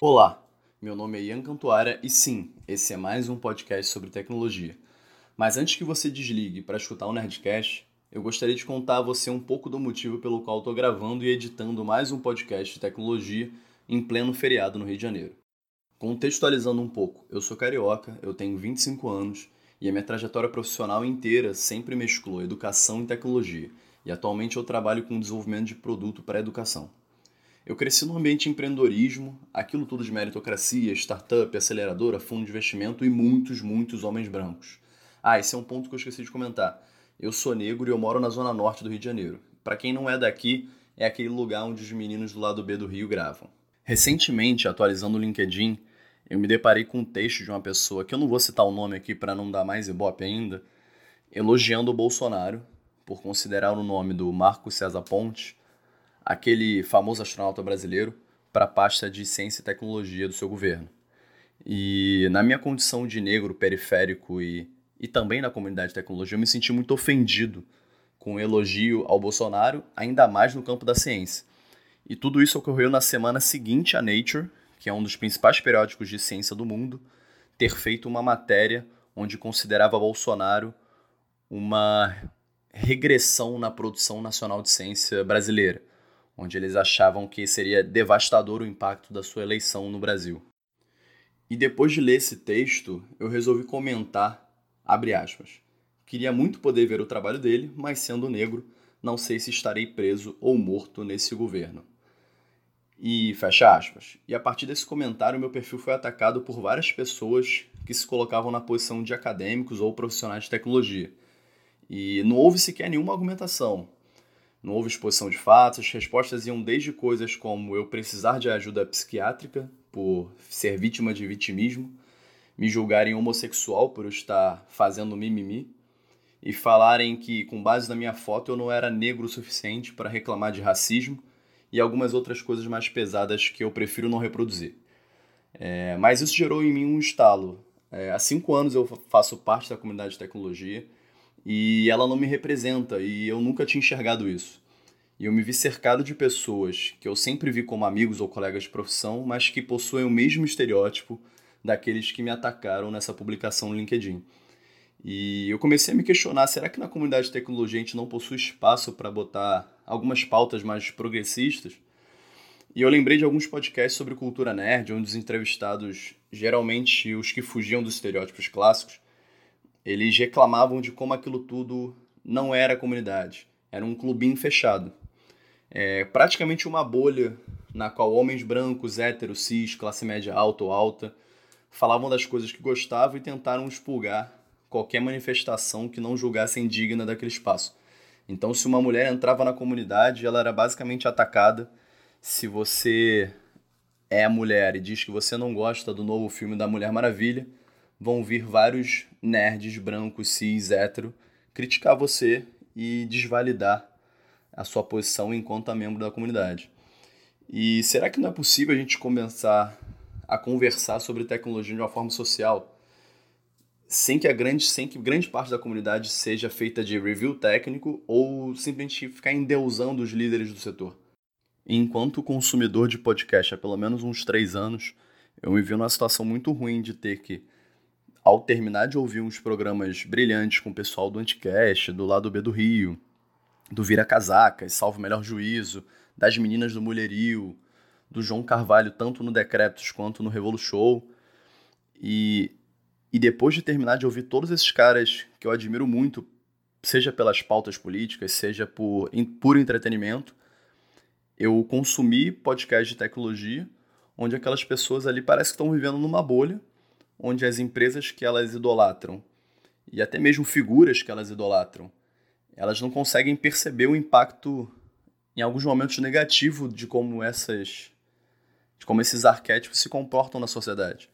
Olá, meu nome é Ian Cantuara e sim, esse é mais um podcast sobre tecnologia. Mas antes que você desligue para escutar o Nerdcast, eu gostaria de contar a você um pouco do motivo pelo qual estou gravando e editando mais um podcast de tecnologia em pleno feriado no Rio de Janeiro. Contextualizando um pouco, eu sou carioca, eu tenho 25 anos e a minha trajetória profissional inteira sempre mesclou educação e tecnologia, e atualmente eu trabalho com desenvolvimento de produto para educação. Eu cresci no ambiente de empreendedorismo, aquilo tudo de meritocracia, startup, aceleradora, fundo de investimento e muitos, muitos homens brancos. Ah, esse é um ponto que eu esqueci de comentar. Eu sou negro e eu moro na zona norte do Rio de Janeiro. Para quem não é daqui, é aquele lugar onde os meninos do lado B do Rio gravam. Recentemente, atualizando o LinkedIn, eu me deparei com um texto de uma pessoa, que eu não vou citar o nome aqui para não dar mais ibope ainda, elogiando o Bolsonaro por considerar o nome do Marco César Ponte aquele famoso astronauta brasileiro para a pasta de ciência e tecnologia do seu governo. E na minha condição de negro periférico e, e também na comunidade de tecnologia, eu me senti muito ofendido com o elogio ao Bolsonaro, ainda mais no campo da ciência. E tudo isso ocorreu na semana seguinte a Nature, que é um dos principais periódicos de ciência do mundo, ter feito uma matéria onde considerava Bolsonaro uma regressão na produção nacional de ciência brasileira onde eles achavam que seria devastador o impacto da sua eleição no Brasil. E depois de ler esse texto, eu resolvi comentar, abre aspas, queria muito poder ver o trabalho dele, mas sendo negro, não sei se estarei preso ou morto nesse governo. E fecha aspas. E a partir desse comentário, meu perfil foi atacado por várias pessoas que se colocavam na posição de acadêmicos ou profissionais de tecnologia. E não houve sequer nenhuma argumentação, não houve exposição de fatos, as respostas iam desde coisas como eu precisar de ajuda psiquiátrica por ser vítima de vitimismo, me julgarem homossexual por eu estar fazendo mimimi e falarem que, com base na minha foto, eu não era negro o suficiente para reclamar de racismo e algumas outras coisas mais pesadas que eu prefiro não reproduzir. É, mas isso gerou em mim um estalo. É, há cinco anos eu faço parte da comunidade de tecnologia e ela não me representa e eu nunca tinha enxergado isso. E eu me vi cercado de pessoas que eu sempre vi como amigos ou colegas de profissão, mas que possuem o mesmo estereótipo daqueles que me atacaram nessa publicação no LinkedIn. E eu comecei a me questionar: será que na comunidade de tecnologia a gente não possui espaço para botar algumas pautas mais progressistas? E eu lembrei de alguns podcasts sobre cultura nerd, onde os entrevistados, geralmente os que fugiam dos estereótipos clássicos, eles reclamavam de como aquilo tudo não era comunidade, era um clubinho fechado. É praticamente uma bolha na qual homens brancos, héteros, cis, classe média alta ou alta, falavam das coisas que gostavam e tentaram expurgar qualquer manifestação que não julgassem digna daquele espaço. Então, se uma mulher entrava na comunidade, ela era basicamente atacada. Se você é mulher e diz que você não gosta do novo filme da Mulher Maravilha, vão vir vários nerds brancos, cis, hétero, criticar você e desvalidar a sua posição enquanto membro da comunidade. E será que não é possível a gente começar a conversar sobre tecnologia de uma forma social, sem que a grande, sem que grande parte da comunidade seja feita de review técnico ou simplesmente ficar endeusando os líderes do setor? Enquanto consumidor de podcast há pelo menos uns três anos, eu me vi numa situação muito ruim de ter que ao terminar de ouvir uns programas brilhantes com o pessoal do Anticast, do lado B do Rio, do Vira Casacas, Salvo Melhor Juízo, das Meninas do Mulherio, do João Carvalho, tanto no Decretos quanto no Revolu Show. E, e depois de terminar de ouvir todos esses caras que eu admiro muito, seja pelas pautas políticas, seja por em, puro entretenimento, eu consumi podcast de tecnologia, onde aquelas pessoas ali parece que estão vivendo numa bolha onde as empresas que elas idolatram e até mesmo figuras que elas idolatram, elas não conseguem perceber o impacto em alguns momentos negativo de como essas de como esses arquétipos se comportam na sociedade.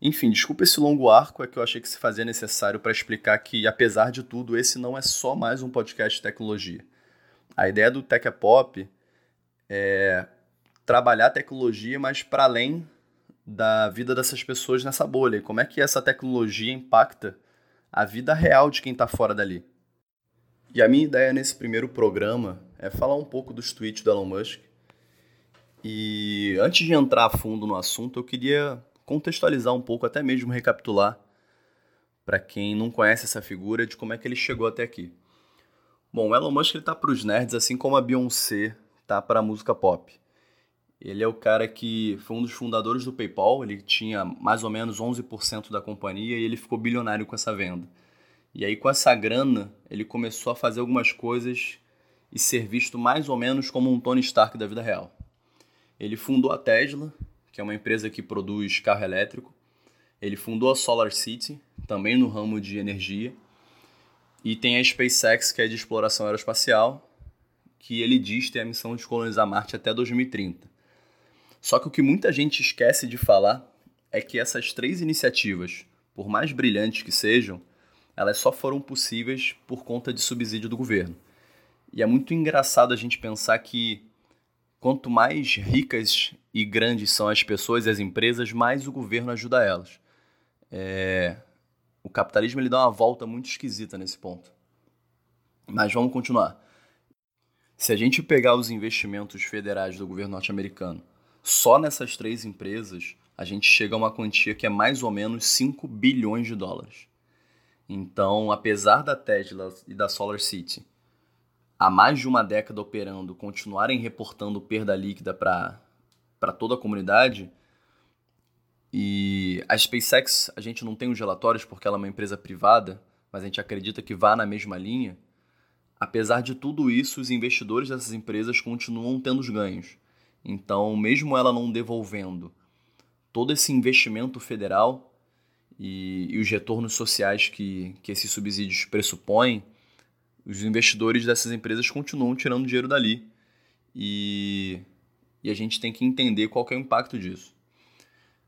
Enfim, desculpa esse longo arco, é que eu achei que se fazia necessário para explicar que, apesar de tudo, esse não é só mais um podcast de tecnologia. A ideia do Tech Pop é trabalhar tecnologia, mas para além da vida dessas pessoas nessa bolha. E como é que essa tecnologia impacta a vida real de quem está fora dali. E a minha ideia nesse primeiro programa é falar um pouco dos tweets do Elon Musk. E antes de entrar a fundo no assunto, eu queria contextualizar um pouco, até mesmo recapitular, para quem não conhece essa figura, de como é que ele chegou até aqui. Bom, o Elon Musk está para os nerds, assim como a Beyoncé tá para a música pop. Ele é o cara que foi um dos fundadores do PayPal, ele tinha mais ou menos 11% da companhia e ele ficou bilionário com essa venda. E aí, com essa grana, ele começou a fazer algumas coisas e ser visto mais ou menos como um Tony Stark da vida real. Ele fundou a Tesla, que é uma empresa que produz carro elétrico. Ele fundou a Solar City, também no ramo de energia. E tem a SpaceX, que é de exploração aeroespacial, que ele diz ter a missão de colonizar Marte até 2030. Só que o que muita gente esquece de falar é que essas três iniciativas, por mais brilhantes que sejam, elas só foram possíveis por conta de subsídio do governo. E é muito engraçado a gente pensar que quanto mais ricas e grandes são as pessoas e as empresas, mais o governo ajuda elas. É... O capitalismo ele dá uma volta muito esquisita nesse ponto. Mas vamos continuar. Se a gente pegar os investimentos federais do governo norte-americano só nessas três empresas, a gente chega a uma quantia que é mais ou menos 5 bilhões de dólares. Então, apesar da Tesla e da Solar City há mais de uma década operando, continuarem reportando perda líquida para toda a comunidade, e a SpaceX, a gente não tem os relatórios porque ela é uma empresa privada, mas a gente acredita que vá na mesma linha. Apesar de tudo isso, os investidores dessas empresas continuam tendo os ganhos. Então, mesmo ela não devolvendo todo esse investimento federal e, e os retornos sociais que, que esses subsídios pressupõem, os investidores dessas empresas continuam tirando dinheiro dali. E, e a gente tem que entender qual é o impacto disso.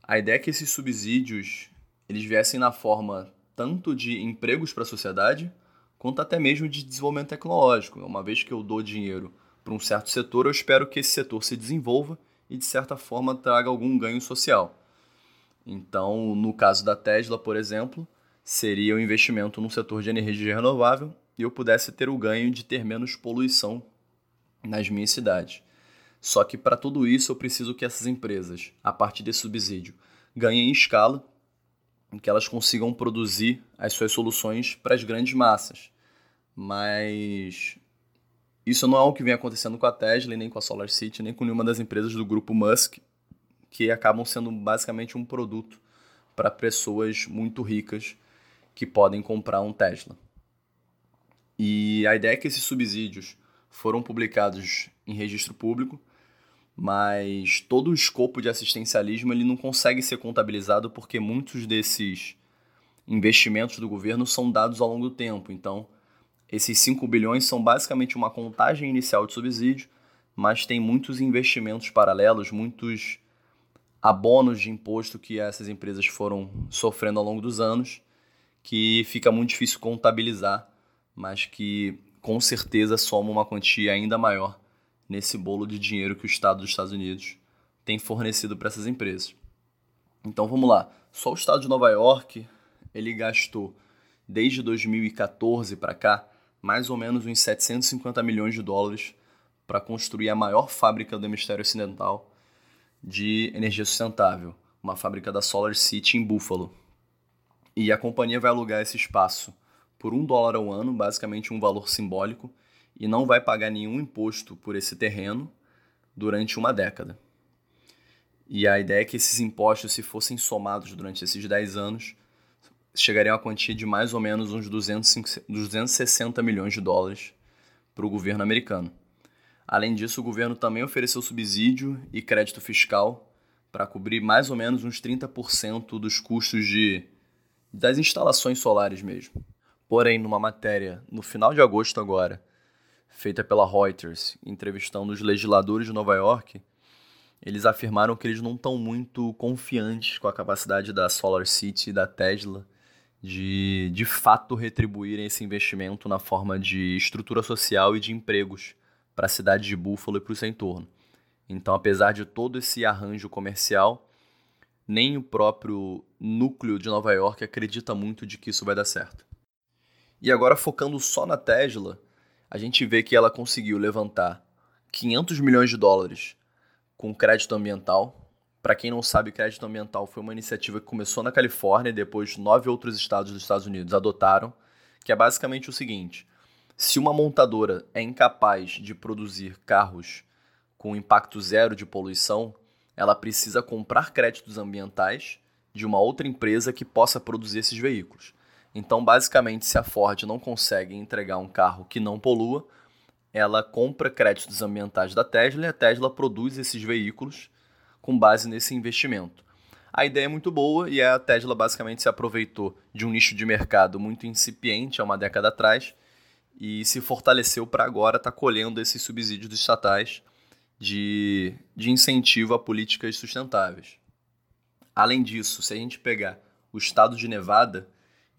A ideia é que esses subsídios eles viessem na forma tanto de empregos para a sociedade, quanto até mesmo de desenvolvimento tecnológico. Uma vez que eu dou dinheiro para um certo setor, eu espero que esse setor se desenvolva e, de certa forma, traga algum ganho social. Então, no caso da Tesla, por exemplo, seria o um investimento no setor de energia renovável e eu pudesse ter o ganho de ter menos poluição nas minhas cidades. Só que para tudo isso eu preciso que essas empresas, a partir desse subsídio, ganhem escala, que elas consigam produzir as suas soluções para as grandes massas. Mas isso não é o que vem acontecendo com a Tesla, nem com a Solar City, nem com nenhuma das empresas do grupo Musk, que acabam sendo basicamente um produto para pessoas muito ricas que podem comprar um Tesla. E a ideia é que esses subsídios foram publicados em registro público, mas todo o escopo de assistencialismo ele não consegue ser contabilizado porque muitos desses investimentos do governo são dados ao longo do tempo. Então, esses 5 bilhões são basicamente uma contagem inicial de subsídio, mas tem muitos investimentos paralelos, muitos abonos de imposto que essas empresas foram sofrendo ao longo dos anos, que fica muito difícil contabilizar, mas que com certeza soma uma quantia ainda maior nesse bolo de dinheiro que o Estado dos Estados Unidos tem fornecido para essas empresas. Então vamos lá, só o Estado de Nova York ele gastou desde 2014 para cá mais ou menos uns 750 milhões de dólares para construir a maior fábrica do hemisfério ocidental de energia sustentável, uma fábrica da Solar City em Buffalo. E a companhia vai alugar esse espaço por um dólar ao ano, basicamente um valor simbólico, e não vai pagar nenhum imposto por esse terreno durante uma década. E a ideia é que esses impostos, se fossem somados durante esses 10 anos, chegaria a quantia de mais ou menos uns 205, 260 milhões de dólares para o governo americano. Além disso, o governo também ofereceu subsídio e crédito fiscal para cobrir mais ou menos uns 30% dos custos de, das instalações solares mesmo. Porém, numa matéria no final de agosto agora, feita pela Reuters, entrevistando os legisladores de Nova York, eles afirmaram que eles não estão muito confiantes com a capacidade da Solar City e da Tesla de de fato retribuírem esse investimento na forma de estrutura social e de empregos para a cidade de Buffalo e para o seu entorno. Então, apesar de todo esse arranjo comercial, nem o próprio núcleo de Nova York acredita muito de que isso vai dar certo. E agora, focando só na Tesla, a gente vê que ela conseguiu levantar 500 milhões de dólares com crédito ambiental. Para quem não sabe, crédito ambiental foi uma iniciativa que começou na Califórnia e depois nove outros estados dos Estados Unidos adotaram, que é basicamente o seguinte: se uma montadora é incapaz de produzir carros com impacto zero de poluição, ela precisa comprar créditos ambientais de uma outra empresa que possa produzir esses veículos. Então, basicamente, se a Ford não consegue entregar um carro que não polua, ela compra créditos ambientais da Tesla e a Tesla produz esses veículos com base nesse investimento. A ideia é muito boa e a Tesla basicamente se aproveitou de um nicho de mercado muito incipiente há uma década atrás e se fortaleceu para agora estar tá colhendo esses subsídios estatais de, de incentivo a políticas sustentáveis. Além disso, se a gente pegar o estado de Nevada,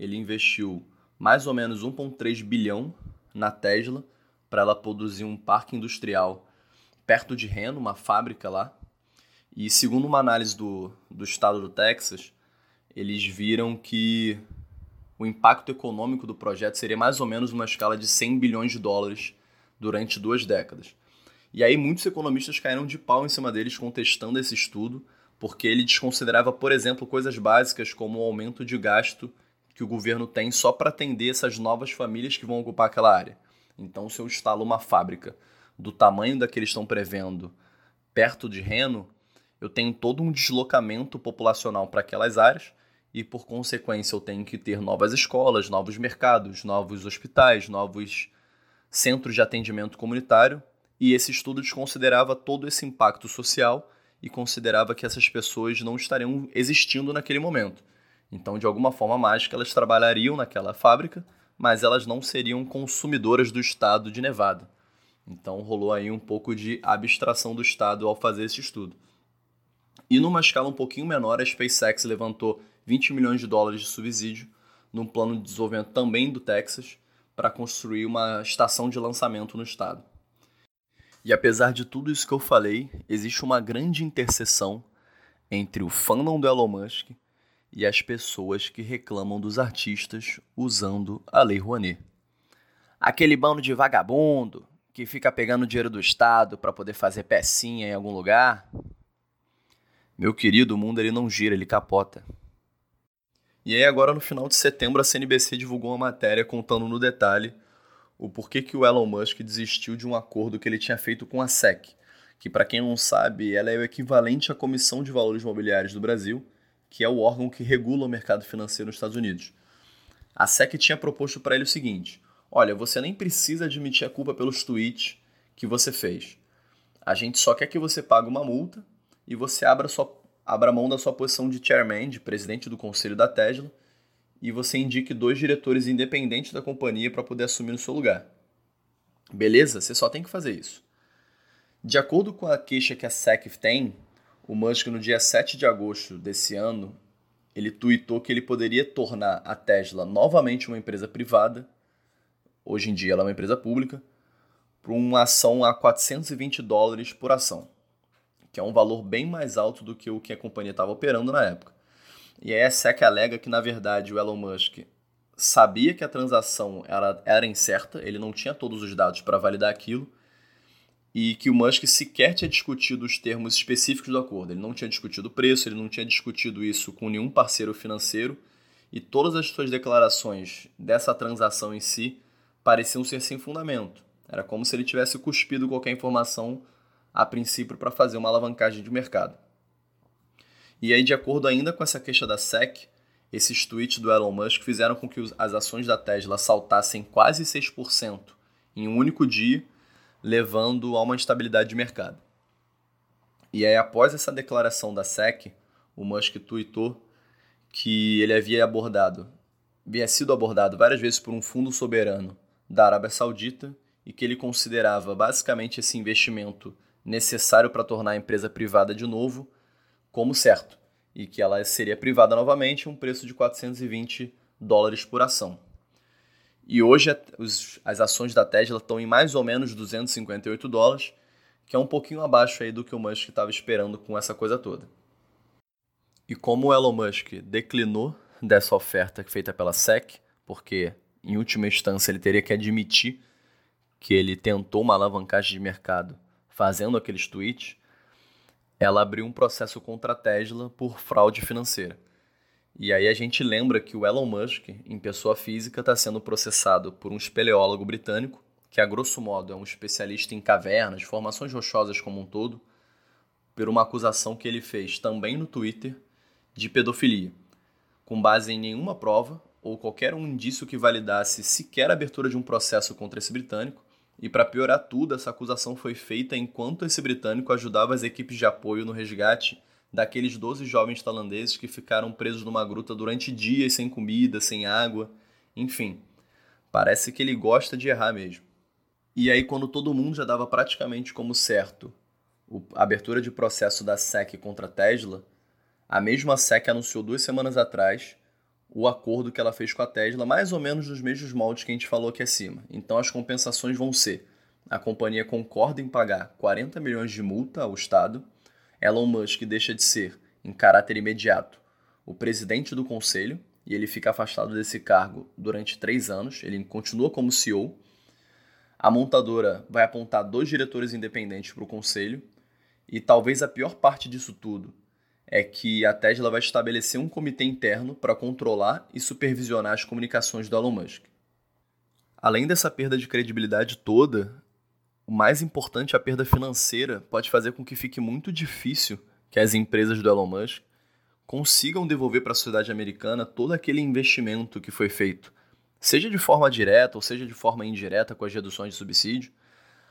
ele investiu mais ou menos 1,3 bilhão na Tesla para ela produzir um parque industrial perto de Reno, uma fábrica lá. E segundo uma análise do, do estado do Texas, eles viram que o impacto econômico do projeto seria mais ou menos uma escala de 100 bilhões de dólares durante duas décadas. E aí muitos economistas caíram de pau em cima deles contestando esse estudo, porque ele desconsiderava, por exemplo, coisas básicas como o aumento de gasto que o governo tem só para atender essas novas famílias que vão ocupar aquela área. Então, se eu instalo uma fábrica do tamanho da que eles estão prevendo perto de Reno, eu tenho todo um deslocamento populacional para aquelas áreas e, por consequência, eu tenho que ter novas escolas, novos mercados, novos hospitais, novos centros de atendimento comunitário e esse estudo desconsiderava todo esse impacto social e considerava que essas pessoas não estariam existindo naquele momento. Então, de alguma forma mágica, elas trabalhariam naquela fábrica, mas elas não seriam consumidoras do estado de Nevada. Então, rolou aí um pouco de abstração do estado ao fazer esse estudo. E numa escala um pouquinho menor, a SpaceX levantou 20 milhões de dólares de subsídio num plano de desenvolvimento também do Texas para construir uma estação de lançamento no estado. E apesar de tudo isso que eu falei, existe uma grande interseção entre o fandom do Elon Musk e as pessoas que reclamam dos artistas usando a Lei Rouanet. Aquele bando de vagabundo que fica pegando dinheiro do Estado para poder fazer pecinha em algum lugar. Meu querido, o mundo ele não gira, ele capota. E aí agora no final de setembro a CNBC divulgou uma matéria contando no detalhe o porquê que o Elon Musk desistiu de um acordo que ele tinha feito com a SEC, que para quem não sabe, ela é o equivalente à Comissão de Valores Mobiliários do Brasil, que é o órgão que regula o mercado financeiro nos Estados Unidos. A SEC tinha proposto para ele o seguinte: olha, você nem precisa admitir a culpa pelos tweets que você fez. A gente só quer que você pague uma multa e você abra, sua, abra mão da sua posição de chairman, de presidente do conselho da Tesla, e você indique dois diretores independentes da companhia para poder assumir no seu lugar. Beleza? Você só tem que fazer isso. De acordo com a queixa que a SEC tem, o Musk, no dia 7 de agosto desse ano, ele tweetou que ele poderia tornar a Tesla novamente uma empresa privada, hoje em dia ela é uma empresa pública, por uma ação a 420 dólares por ação, que é um valor bem mais alto do que o que a companhia estava operando na época. E aí a SEC alega que, na verdade, o Elon Musk sabia que a transação era, era incerta, ele não tinha todos os dados para validar aquilo, e que o Musk sequer tinha discutido os termos específicos do acordo. Ele não tinha discutido o preço, ele não tinha discutido isso com nenhum parceiro financeiro, e todas as suas declarações dessa transação em si pareciam ser sem fundamento. Era como se ele tivesse cuspido qualquer informação a princípio para fazer uma alavancagem de mercado. E aí, de acordo ainda com essa queixa da SEC, esses tweets do Elon Musk fizeram com que as ações da Tesla saltassem quase 6% em um único dia, levando a uma instabilidade de mercado. E aí, após essa declaração da SEC, o Musk tweetou que ele havia abordado, havia sido abordado várias vezes por um fundo soberano da Arábia Saudita e que ele considerava basicamente esse investimento necessário para tornar a empresa privada de novo como certo, e que ela seria privada novamente um preço de 420 dólares por ação. E hoje as ações da Tesla estão em mais ou menos 258 dólares, que é um pouquinho abaixo aí do que o Musk estava esperando com essa coisa toda. E como o Elon Musk declinou dessa oferta feita pela SEC, porque em última instância ele teria que admitir que ele tentou uma alavancagem de mercado fazendo aqueles tweets, ela abriu um processo contra a Tesla por fraude financeira. E aí a gente lembra que o Elon Musk, em pessoa física, está sendo processado por um espeleólogo britânico, que a grosso modo é um especialista em cavernas, formações rochosas como um todo, por uma acusação que ele fez também no Twitter de pedofilia, com base em nenhuma prova ou qualquer um indício que validasse sequer a abertura de um processo contra esse britânico, e para piorar tudo, essa acusação foi feita enquanto esse britânico ajudava as equipes de apoio no resgate daqueles 12 jovens tailandeses que ficaram presos numa gruta durante dias sem comida, sem água, enfim. Parece que ele gosta de errar mesmo. E aí, quando todo mundo já dava praticamente como certo a abertura de processo da SEC contra a Tesla, a mesma SEC anunciou duas semanas atrás o acordo que ela fez com a Tesla, mais ou menos nos mesmos moldes que a gente falou aqui acima. Então as compensações vão ser: a companhia concorda em pagar 40 milhões de multa ao Estado, Elon Musk deixa de ser, em caráter imediato, o presidente do conselho e ele fica afastado desse cargo durante três anos, ele continua como CEO. A montadora vai apontar dois diretores independentes para o conselho, e talvez a pior parte disso tudo é que a Tesla vai estabelecer um comitê interno para controlar e supervisionar as comunicações do Elon Musk. Além dessa perda de credibilidade toda, o mais importante, a perda financeira, pode fazer com que fique muito difícil que as empresas do Elon Musk consigam devolver para a sociedade americana todo aquele investimento que foi feito, seja de forma direta ou seja de forma indireta com as reduções de subsídio,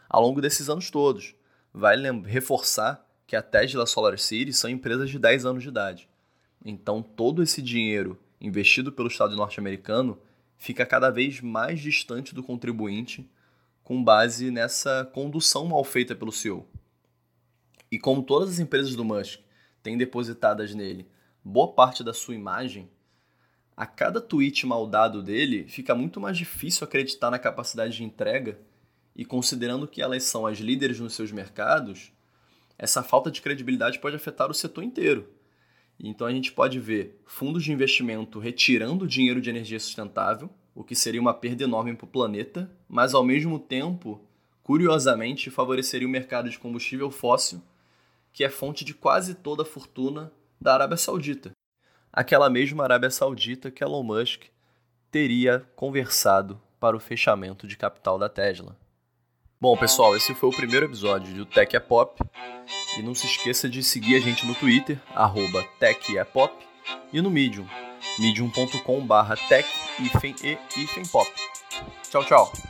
ao longo desses anos todos. Vai reforçar que a Tesla Solar City são empresas de 10 anos de idade. Então, todo esse dinheiro investido pelo Estado norte-americano fica cada vez mais distante do contribuinte com base nessa condução mal feita pelo CEO. E como todas as empresas do Musk têm depositadas nele boa parte da sua imagem, a cada tweet mal dado dele fica muito mais difícil acreditar na capacidade de entrega e considerando que elas são as líderes nos seus mercados, essa falta de credibilidade pode afetar o setor inteiro. Então a gente pode ver fundos de investimento retirando dinheiro de energia sustentável, o que seria uma perda enorme para o planeta, mas ao mesmo tempo, curiosamente, favoreceria o mercado de combustível fóssil, que é fonte de quase toda a fortuna da Arábia Saudita. Aquela mesma Arábia Saudita que Elon Musk teria conversado para o fechamento de capital da Tesla. Bom, pessoal, esse foi o primeiro episódio do Tech é Pop. E não se esqueça de seguir a gente no Twitter, arroba techepop, e no Medium, medium.com barra tech e pop. Tchau, tchau!